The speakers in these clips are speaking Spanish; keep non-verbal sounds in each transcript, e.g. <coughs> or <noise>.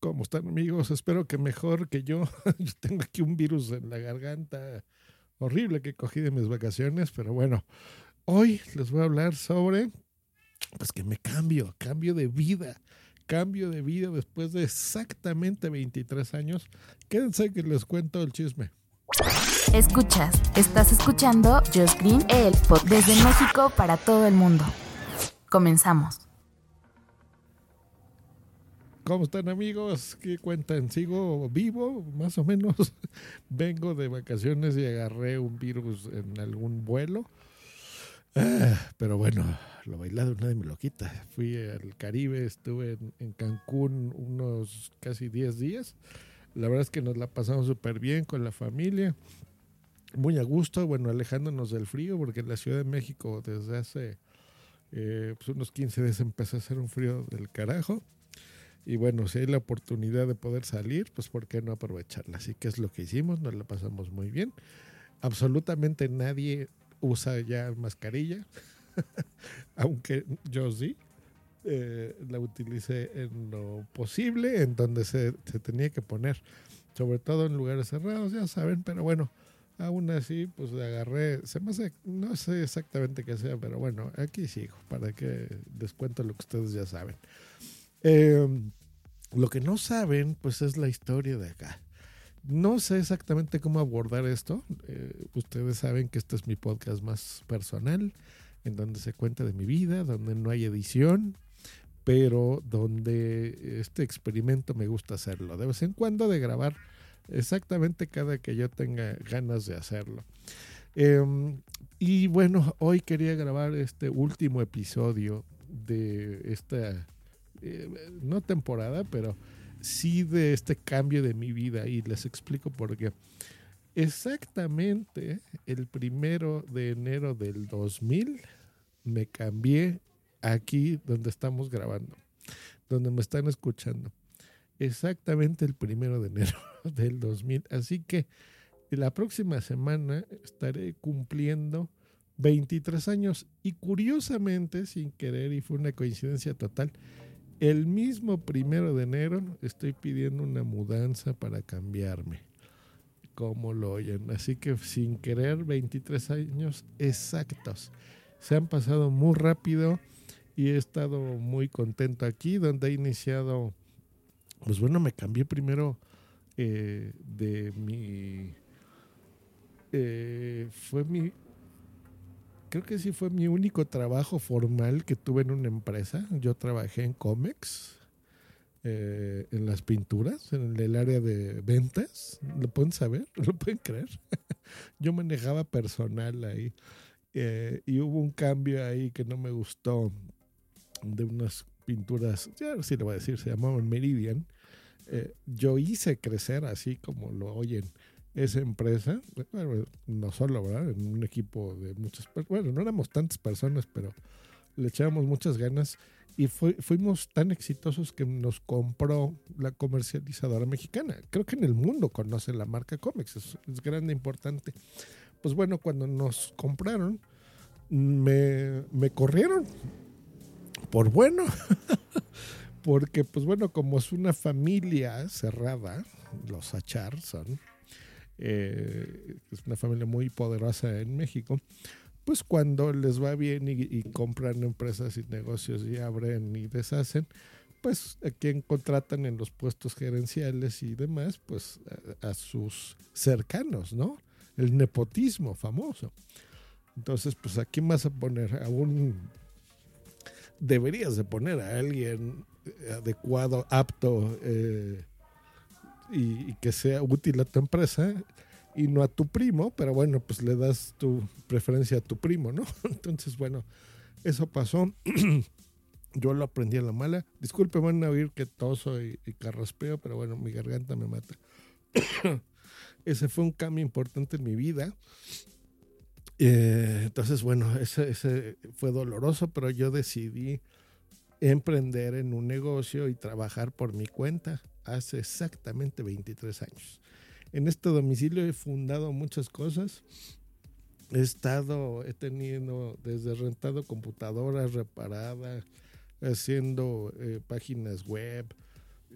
¿Cómo están amigos? Espero que mejor que yo. <laughs> yo tengo aquí un virus en la garganta horrible que cogí de mis vacaciones, pero bueno, hoy les voy a hablar sobre, pues que me cambio, cambio de vida, cambio de vida después de exactamente 23 años. Quédense que les cuento el chisme. Escuchas, estás escuchando Just Green, el podcast desde México para todo el mundo. Comenzamos. ¿Cómo están amigos? ¿Qué cuentan? ¿Sigo vivo? Más o menos. <laughs> Vengo de vacaciones y agarré un virus en algún vuelo. Ah, pero bueno, lo bailado nadie me lo quita. Fui al Caribe, estuve en, Cancún unos casi 10 días. La verdad es que nos la pasamos súper bien con la familia. Muy a gusto, bueno, alejándonos del frío, porque en la Ciudad de México desde hace eh, pues unos 15 días empezó a hacer un frío del carajo. Y bueno, si hay la oportunidad de poder salir, pues ¿por qué no aprovecharla? Así que es lo que hicimos, nos la pasamos muy bien. Absolutamente nadie usa ya mascarilla, <laughs> aunque yo sí. Eh, la utilicé en lo posible, en donde se, se, tenía que poner, sobre todo en lugares cerrados, ya saben, pero bueno, aún así, pues agarré, se me hace, no sé exactamente qué sea, pero bueno, aquí sigo, para que les cuento lo que ustedes ya saben. Eh, lo que no saben, pues es la historia de acá. No sé exactamente cómo abordar esto. Eh, ustedes saben que este es mi podcast más personal, en donde se cuenta de mi vida, donde no hay edición, pero donde este experimento me gusta hacerlo. De vez en cuando de grabar exactamente cada que yo tenga ganas de hacerlo. Eh, y bueno, hoy quería grabar este último episodio de esta eh, no temporada, pero sí de este cambio de mi vida y les explico por qué. Exactamente el primero de enero del 2000 me cambié aquí donde estamos grabando, donde me están escuchando. Exactamente el primero de enero <laughs> del 2000. Así que la próxima semana estaré cumpliendo 23 años y curiosamente, sin querer, y fue una coincidencia total, el mismo primero de enero estoy pidiendo una mudanza para cambiarme. Como lo oyen. Así que sin querer, 23 años exactos. Se han pasado muy rápido y he estado muy contento aquí, donde he iniciado. Pues bueno, me cambié primero eh, de mi. Eh, fue mi creo que sí fue mi único trabajo formal que tuve en una empresa. Yo trabajé en Comex, eh, en las pinturas, en el área de ventas. ¿Lo pueden saber? <laughs> ¿Lo pueden creer? <laughs> Yo manejaba personal ahí. Eh, y hubo un cambio ahí que no me gustó de unas pinturas, ya sí le voy a decir, se llamaban Meridian. Eh, yo hice crecer así como lo oyen esa empresa, bueno, no solo, ¿verdad? En un equipo de muchas personas, bueno, no éramos tantas personas, pero le echábamos muchas ganas y fuimos tan exitosos que nos compró la comercializadora mexicana. Creo que en el mundo conoce la marca Comex, es, es grande, importante. Pues bueno, cuando nos compraron, me, me corrieron por bueno, <laughs> porque pues bueno, como es una familia cerrada, los Achar son, eh, es una familia muy poderosa en México, pues cuando les va bien y, compran empresas y negocios y abren y deshacen, pues a quien contratan en los puestos gerenciales y demás, pues a, sus cercanos, ¿no? El nepotismo famoso. Entonces, pues a quién vas a poner? A un... Deberías de poner a alguien adecuado, apto, eh, y, y, que sea útil a tu empresa y no a tu primo, pero bueno, pues le das tu preferencia a tu primo, ¿no? <laughs> Entonces, bueno, eso pasó. <clears throat> Yo lo aprendí a la mala. Disculpe, van a oír que toso y, y carraspeo, pero bueno, mi garganta me mata. <clears throat> ese fue un cambio importante en mi vida. Eh, entonces, bueno, ese, ese fue doloroso, pero yo decidí emprender en un negocio y trabajar por mi cuenta hace exactamente 23 años. En este domicilio he fundado muchas cosas. He estado, he tenido desde rentado computadoras reparadas, haciendo eh, páginas web,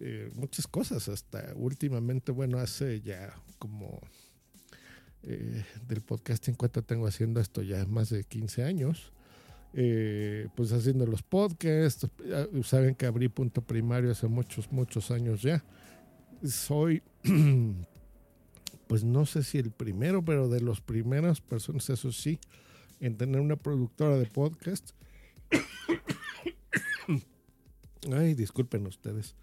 eh, muchas cosas hasta últimamente, bueno, hace ya como eh, del podcast en cuanto tengo haciendo esto ya más de 15 años. Eh, pues haciendo los podcasts, saben que abrí punto primario hace muchos, muchos años ya. Soy, <clears throat> pues no sé si el primero, pero de los primeras personas, eso sí, en tener una productora de podcast. <coughs> Ay, disculpen ustedes.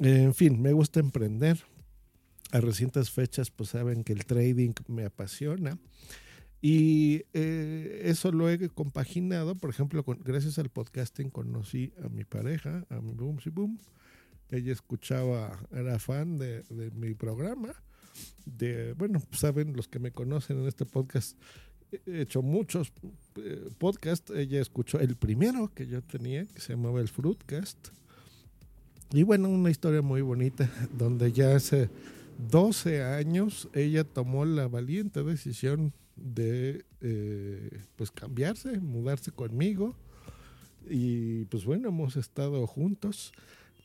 En fin, me gusta emprender. A recientes fechas, pues saben que el trading me apasiona. Y eh, eso lo he compaginado, por ejemplo, con, gracias al podcasting conocí a mi pareja, a mi Boom Si Boom. Ella escuchaba, era fan de, de mi programa. De, bueno, saben los que me conocen en este podcast, he hecho muchos eh, podcasts. Ella escuchó el primero que yo tenía, que se llamaba el Fruitcast. Y bueno, una historia muy bonita, donde ya hace 12 años ella tomó la valiente decisión de eh, pues cambiarse, mudarse conmigo. Y pues bueno, hemos estado juntos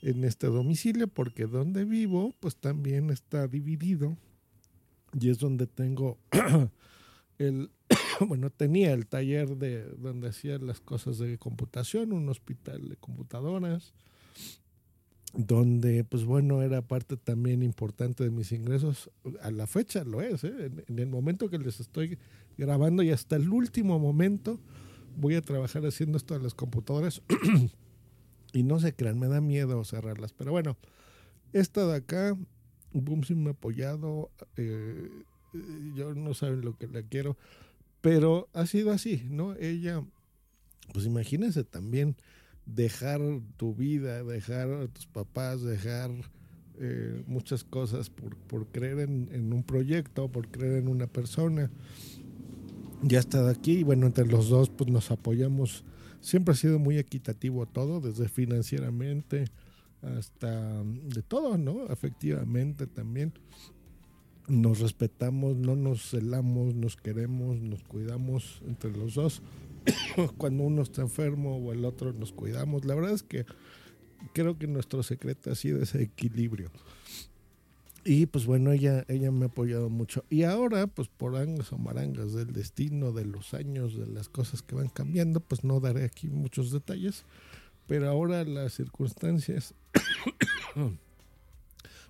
en este domicilio porque donde vivo pues también está dividido y es donde tengo <clears throat> el <clears throat> bueno tenía el taller de donde hacía las cosas de computación un hospital de computadoras donde pues bueno era parte también importante de mis ingresos. A la fecha lo es ¿eh? en, el momento que les estoy grabando y hasta el último momento voy a trabajar haciendo esto de las computadoras. <clears throat> Y no se crean me da miedo cerrarlas. Pero bueno esta de acá Boom me ha apoyado eh, yo no saben lo que le quiero pero ha sido así no ella pues imagínense también dejar tu vida, dejar a tus papás, dejar eh, muchas cosas por, por creer en, en, un proyecto, por creer en una persona. Ya está aquí y bueno, entre los dos pues nos apoyamos. Siempre ha sido muy equitativo todo, desde financieramente hasta de todo, ¿no? Efectivamente también. Nos respetamos, no nos celamos, nos queremos, nos cuidamos entre los dos. <coughs> cuando uno está enfermo o el otro nos cuidamos. La verdad es que creo que nuestro secreto ha sido ese equilibrio. Y pues bueno, ella, ella me ha apoyado mucho. Y ahora, pues por angas o marangas del destino, de los años, de las cosas que van cambiando, pues no daré aquí muchos detalles. Pero ahora las circunstancias, <coughs>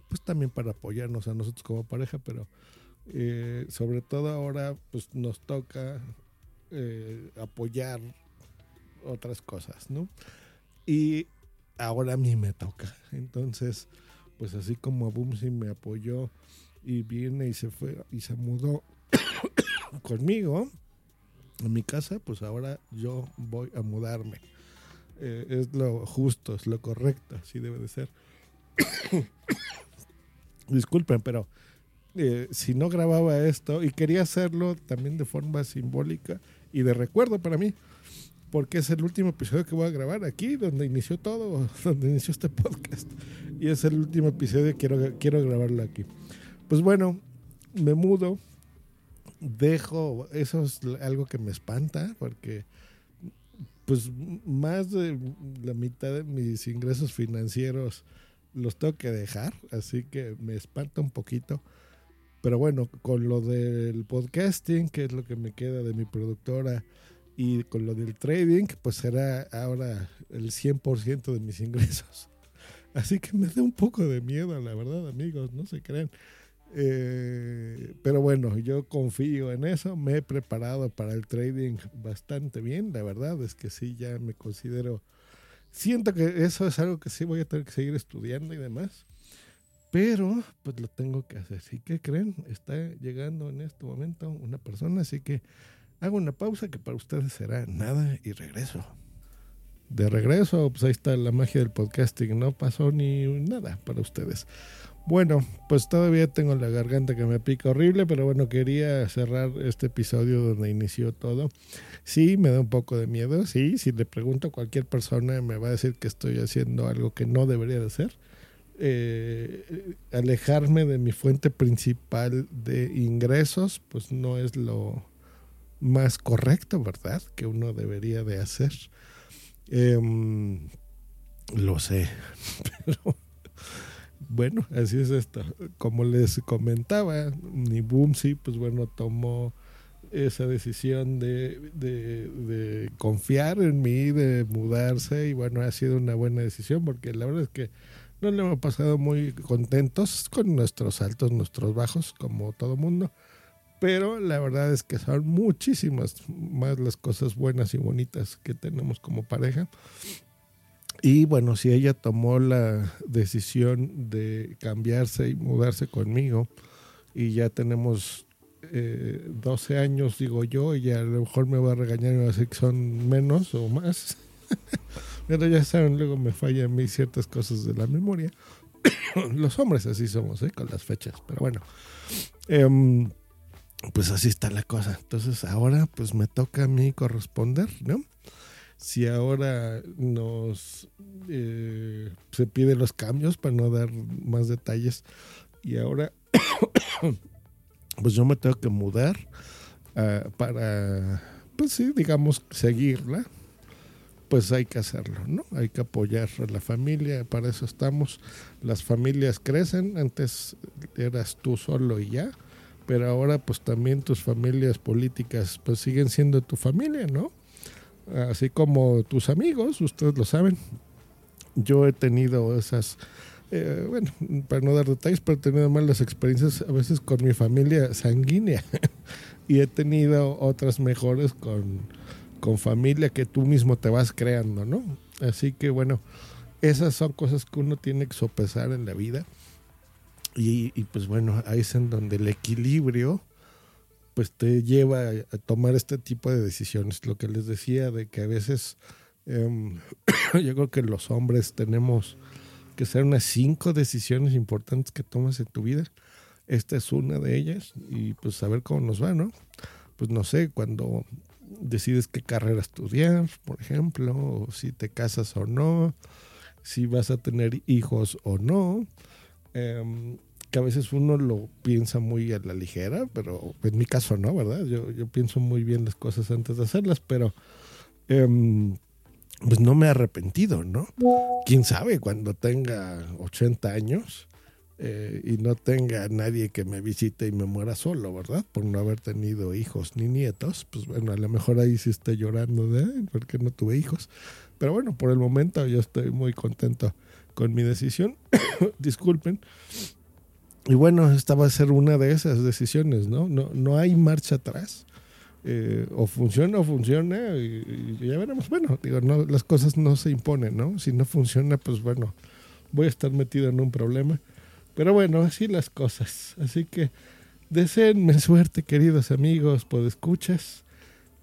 pues también para apoyarnos a nosotros como pareja, pero eh, sobre todo ahora, pues nos toca eh, apoyar otras cosas, ¿no? Y ahora a mí me toca. Entonces, pues así como a Boomsy me apoyó y viene y se fue y se mudó <coughs> conmigo a mi casa, pues ahora yo voy a mudarme. Eh, es lo justo, es lo correcto, así debe de ser. <coughs> Disculpen, pero eh, si no grababa esto y quería hacerlo también de forma simbólica, y de recuerdo para mí, porque es el último episodio que voy a grabar aquí, donde inició todo, <laughs> donde inició este podcast. Y es el último episodio, quiero, quiero grabarlo aquí. Pues bueno, me mudo, dejo, eso es algo que me espanta, porque pues más de la mitad de mis ingresos financieros los tengo que dejar, así que me espanta un poquito pero bueno, con lo del podcasting, que es lo que me queda de mi productora, y con lo del trading, pues será ahora el 100% de mis <laughs> ingresos. Así que me da un poco de miedo, la verdad, amigos, no se creen. Eh, pero bueno, yo confío en eso, me he preparado para el trading bastante bien, la verdad es que sí, ya me considero, siento que eso es algo que sí voy a tener que seguir estudiando y demás. Pero pues lo tengo que hacer. ¿Y qué creen? Está llegando en este momento una persona, así que hago una pausa que para ustedes será nada y regreso. de regreso. Pues ahí está la magia del podcasting. No pasó ni nada para ustedes. Bueno, pues todavía tengo la garganta que me pica horrible, pero bueno, quería cerrar este episodio donde inició todo. Sí, me da un poco de miedo, sí, si le pregunto a cualquier persona me va a decir que estoy haciendo algo que no debería de hacer. Eh, alejarme de mi fuente principal de ingresos, pues no es lo más correcto, ¿verdad? Que uno debería de hacer. Em, lo sé, <laughs> pero bueno, así es esto. Como les comentaba, ni Boomsy, pues bueno, tomó esa decisión de, de, confiar en mí, de mudarse, y bueno, ha sido una buena decisión porque la verdad es que no le hemos pasado muy contentos con nuestros altos, nuestros bajos, como todo mundo, pero la verdad es que son muchísimas más las cosas buenas y bonitas que tenemos como pareja. Y bueno, si ella tomó la decisión de cambiarse y mudarse conmigo, y ya tenemos eh, 12 años, digo yo, y a lo mejor me va a regañar y va a decir que son menos o más. <laughs> Pero ya saben, luego me fallan mí ciertas cosas de la memoria. <coughs> Los hombres así somos, ¿eh? con las fechas. Pero bueno, em, pues así está la cosa. Entonces ahora pues me toca a mí corresponder, ¿no? si ahora nos eh, se pide los cambios para no dar más detalles y ahora <coughs> pues yo me tengo que mudar uh, para pues sí digamos seguirla pues hay que hacerlo no hay que apoyar a la familia para eso estamos. Las familias crecen antes eras tú solo y ya pero ahora pues también tus familias políticas pues siguen siendo tu familia no así como tus amigos, ustedes lo saben. Yo he tenido esas, eh, bueno, para no dar detalles, pero he tenido malas experiencias a veces con mi familia sanguínea. <laughs> Y he tenido otras mejores con, con familia que tú mismo te vas creando, ¿no? Así que bueno, esas son cosas que uno tiene que sopesar en la vida. Y, y pues bueno, ahí es en donde el equilibrio pues te lleva a tomar este tipo de decisiones. Lo que les decía de que a veces em, <coughs> yo creo que los hombres tenemos que hacer unas cinco decisiones importantes que tomas en tu vida. Esta es una de ellas y pues saber cómo nos va, ¿no? Pues no sé, cuando decides qué carrera estudiar, por ejemplo, si te casas o no, si vas a tener hijos o no. Eh, que a veces uno lo piensa muy a la ligera, pero en mi caso no, ¿verdad? Yo, yo pienso muy bien las cosas antes de hacerlas, pero em, pues no me he arrepentido, ¿no? ¿Quién sabe cuando tenga 80 años eh, y no tenga nadie que me visite y me muera solo, ¿verdad? Por no haber tenido hijos ni nietos, pues bueno, a lo mejor ahí sí estoy llorando de, porque no tuve hijos. Pero bueno, por el momento yo estoy muy contento con mi decisión. <coughs> Disculpen. Y bueno, esta va a ser una de esas decisiones, ¿no? No, no hay marcha atrás. Eh, o funciona o funciona y, ya veremos. Bueno, digo, no, las cosas no se imponen, ¿no? Si no funciona, pues bueno, voy a estar metido en un problema. Pero bueno, así las cosas. Así que deseenme suerte, queridos amigos, pues escuchas.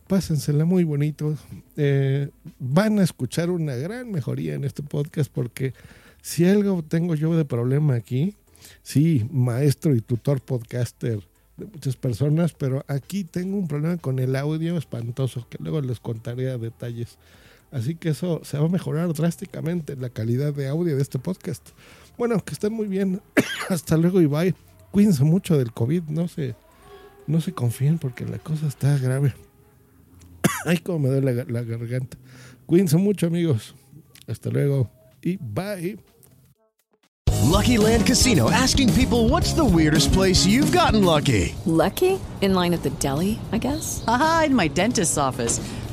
Pásensela muy bonito. Eh, van a escuchar una gran mejoría en este podcast porque si algo tengo yo de problema aquí, sí, maestro y tutor podcaster de muchas personas, pero aquí tengo un problema con el audio espantoso, que luego les contaré a detalles. Así que eso se va a mejorar drásticamente la calidad de audio de este podcast. Bueno, que estén muy bien. <coughs> Hasta luego y bye. Cuídense mucho del COVID, no se, no se confíen porque la cosa está grave. <coughs> Ay, cómo me duele la, la garganta. Cuídense mucho, amigos. Hasta luego y bye. Lucky Land Casino asking people what's the weirdest place you've gotten lucky? Lucky? In line at the deli, I guess? Aha, in my dentist's office.